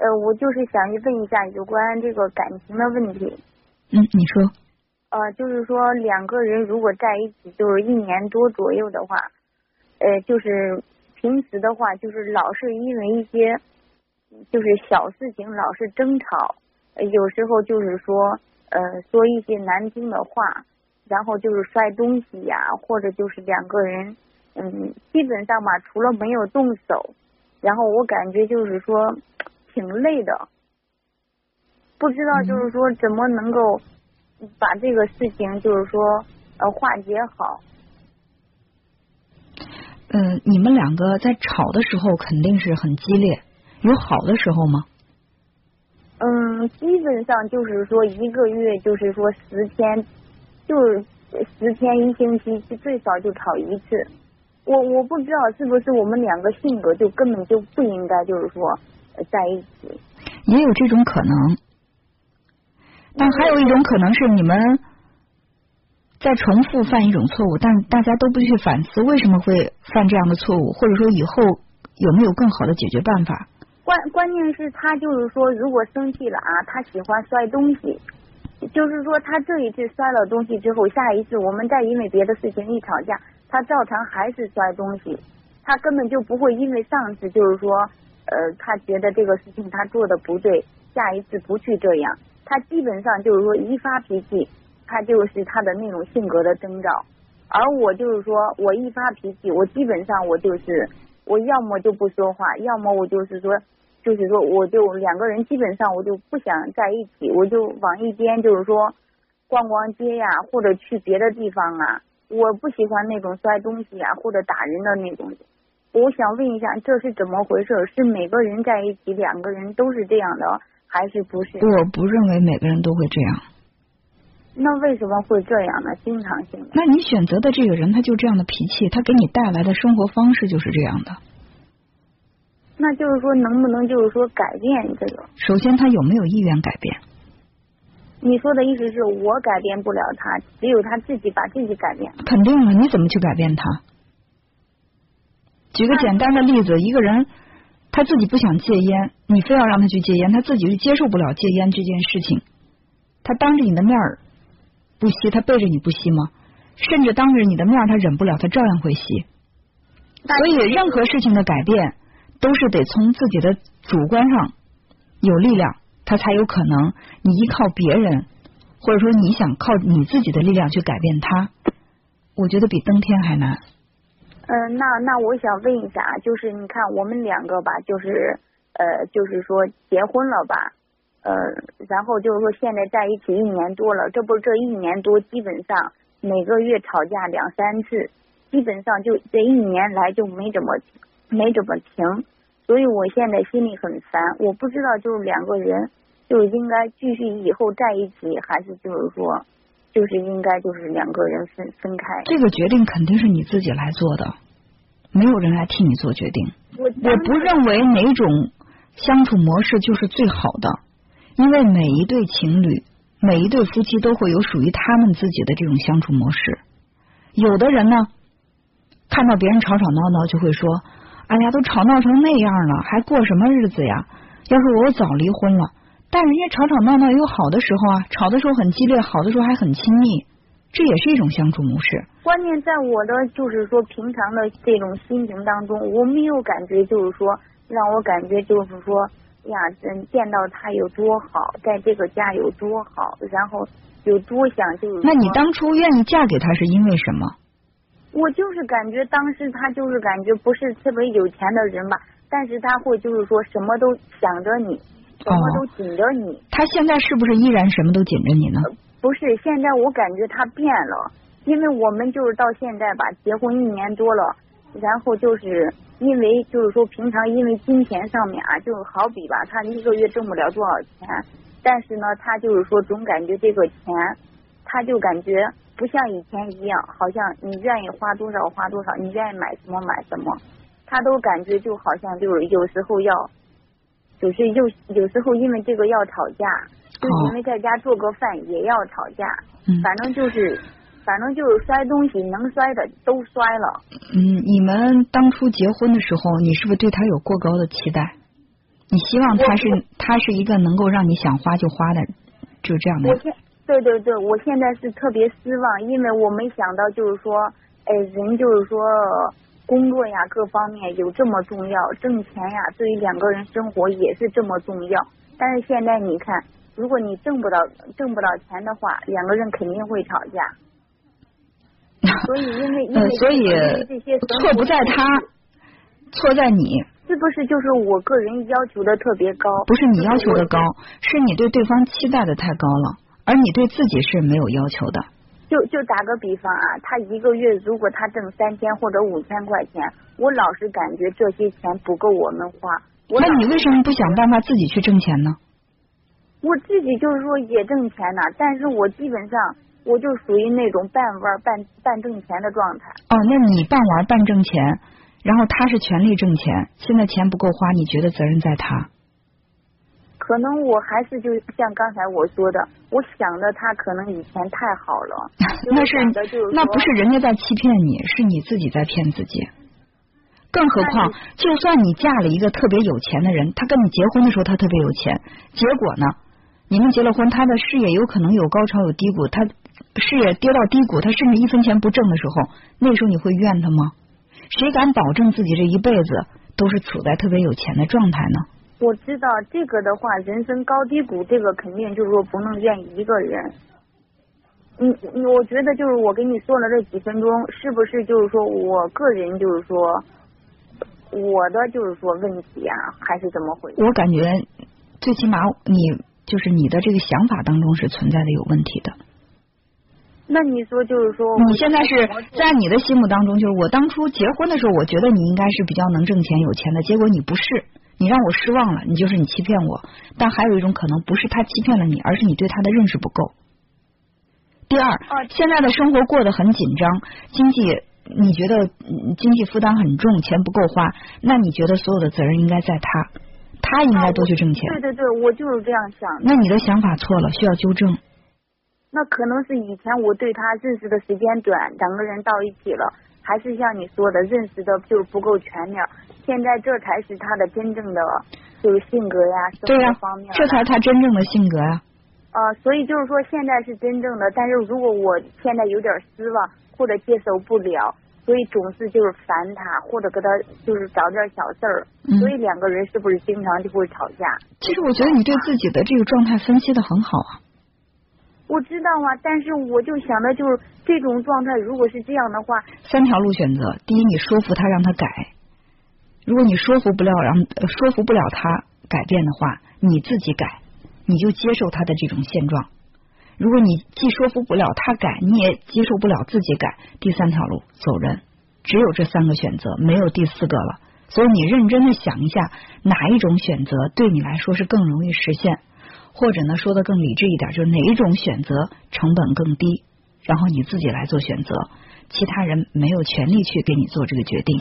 呃，我就是想问一下有关这个感情的问题。嗯，你说。呃，就是说两个人如果在一起就是一年多左右的话，呃，就是平时的话就是老是因为一些就是小事情老是争吵，有时候就是说呃说一些难听的话，然后就是摔东西呀，或者就是两个人嗯基本上吧除了没有动手，然后我感觉就是说挺累的，不知道就是说怎么能够。把这个事情就是说呃化解好。嗯，你们两个在吵的时候肯定是很激烈，有好的时候吗？嗯，基本上就是说一个月就是说十天，就是十天一星期最少就吵一次。我我不知道是不是我们两个性格就根本就不应该就是说在一起。也有这种可能。但还有一种可能是你们在重复犯一种错误，但大家都不去反思为什么会犯这样的错误，或者说以后有没有更好的解决办法？关关键是他就是说，如果生气了啊，他喜欢摔东西，就是说他这一次摔了东西之后，下一次我们再因为别的事情一吵架，他照常还是摔东西，他根本就不会因为上次就是说呃他觉得这个事情他做的不对，下一次不去这样。他基本上就是说一发脾气，他就是他的那种性格的征兆。而我就是说我一发脾气，我基本上我就是我要么就不说话，要么我就是说就是说我就两个人基本上我就不想在一起，我就往一边就是说逛逛街呀，或者去别的地方啊。我不喜欢那种摔东西啊或者打人的那种。我想问一下，这是怎么回事？是每个人在一起两个人都是这样的？还是不是？我不认为每个人都会这样。那为什么会这样呢？经常性的。那你选择的这个人，他就这样的脾气，他给你带来的生活方式就是这样的。那就是说，能不能就是说改变这个？首先，他有没有意愿改变？你说的意思是我改变不了他，只有他自己把自己改变。肯定了，你怎么去改变他？举个简单的例子，一个人。他自己不想戒烟，你非要让他去戒烟，他自己是接受不了戒烟这件事情。他当着你的面不吸，他背着你不吸吗？甚至当着你的面他忍不了，他照样会吸。所以任何事情的改变都是得从自己的主观上有力量，他才有可能。你依靠别人，或者说你想靠你自己的力量去改变他，我觉得比登天还难。嗯，那那我想问一下，就是你看我们两个吧，就是呃，就是说结婚了吧，呃，然后就是说现在在一起一年多了，这不这一年多基本上每个月吵架两三次，基本上就这一年来就没怎么没怎么停，所以我现在心里很烦，我不知道就是两个人就应该继续以后在一起，还是就是说。就是应该就是两个人分分开，这个决定肯定是你自己来做的，没有人来替你做决定。我我不认为哪种相处模式就是最好的，因为每一对情侣、每一对夫妻都会有属于他们自己的这种相处模式。有的人呢，看到别人吵吵闹闹就会说：“哎呀，都吵闹成那样了，还过什么日子呀？要是我早离婚了。”但人家吵吵闹闹也有好的时候啊，吵的时候很激烈，好的时候还很亲密，这也是一种相处模式。关键在我的就是说平常的这种心情当中，我没有感觉就是说让我感觉就是说呀，嗯，见到他有多好，在这个家有多好，然后有多想就是。那你当初愿意嫁给他是因为什么？我就是感觉当时他就是感觉不是特别有钱的人吧，但是他会就是说什么都想着你。什么都紧着你，他现在是不是依然什么都紧着你呢？不是，现在我感觉他变了，因为我们就是到现在吧，结婚一年多了，然后就是因为就是说平常因为金钱上面啊，就好比吧，他一个月挣不了多少钱，但是呢，他就是说总感觉这个钱，他就感觉不像以前一样，好像你愿意花多少花多少，你愿意买什么买什么，他都感觉就好像就是有时候要。就是有有时候因为这个要吵架，就因为在家做个饭也要吵架，反正就是，反正就是摔东西能摔的都摔了。嗯，你们当初结婚的时候，你是不是对他有过高的期待？你希望他是他是一个能够让你想花就花的，就这样的。我现对对对，我现在是特别失望，因为我没想到就是说，哎，人就是说工作呀各方面有这么重要，挣钱呀对于两个人生活也是这么重要。但是现在你看，如果你挣不到挣不到钱的话，两个人肯定会吵架。所以因为因为所以这些错不在他，错在你。是不是就是我个人要求的特别高？不是你要求的高，是你对对方期待的太高了，而你对自己是没有要求的。就就打个比方啊，他一个月如果他挣三千或者五千块钱，我老是感觉这些钱不够我们花。那你为什么不想办法自己去挣钱呢？我自己就是说也挣钱呢，但是我基本上我就属于那种半玩半半挣钱的状态。哦，那你半玩半挣钱。然后他是全力挣钱，现在钱不够花，你觉得责任在他？可能我还是就像刚才我说的，我想的他可能以前太好了。那是那不是人家在欺骗你，是你自己在骗自己。更何况，就算你嫁了一个特别有钱的人，他跟你结婚的时候他特别有钱，结果呢，你们结了婚，他的事业有可能有高潮有低谷，他事业跌到低谷，他甚至一分钱不挣的时候，那时候你会怨他吗？谁敢保证自己这一辈子都是处在特别有钱的状态呢？我知道这个的话，人生高低谷，这个肯定就是说不能怨一个人。你你，我觉得就是我跟你说了这几分钟，是不是就是说我个人就是说我的就是说问题啊，还是怎么回事？我感觉最起码你就是你的这个想法当中是存在的有问题的。那你说就是说，你现在是在你的心目当中，就是我当初结婚的时候，我觉得你应该是比较能挣钱、有钱的，结果你不是，你让我失望了，你就是你欺骗我。但还有一种可能，不是他欺骗了你，而是你对他的认识不够。第二，现在的生活过得很紧张，经济你觉得经济负担很重，钱不够花，那你觉得所有的责任应该在他，他应该多去挣钱。对对对，我就是这样想。那你的想法错了，需要纠正。那可能是以前我对他认识的时间短，两个人到一起了，还是像你说的认识的就不够全面。现在这才是他的真正的就是性格呀，生活方面。这才他真正的性格呀。呃，所以就是说现在是真正的，但是如果我现在有点失望或者接受不了，所以总是就是烦他或者跟他就是找点小事儿，所以两个人是不是经常就会吵架？其实我觉得你对自己的这个状态分析的很好啊。我知道啊，但是我就想的就是这种状态，如果是这样的话，三条路选择：第一，你说服他让他改；如果你说服不了让说服不了他改变的话，你自己改，你就接受他的这种现状。如果你既说服不了他改，你也接受不了自己改，第三条路走人，只有这三个选择，没有第四个了。所以你认真的想一下，哪一种选择对你来说是更容易实现？或者呢，说的更理智一点，就是哪一种选择成本更低，然后你自己来做选择，其他人没有权利去给你做这个决定。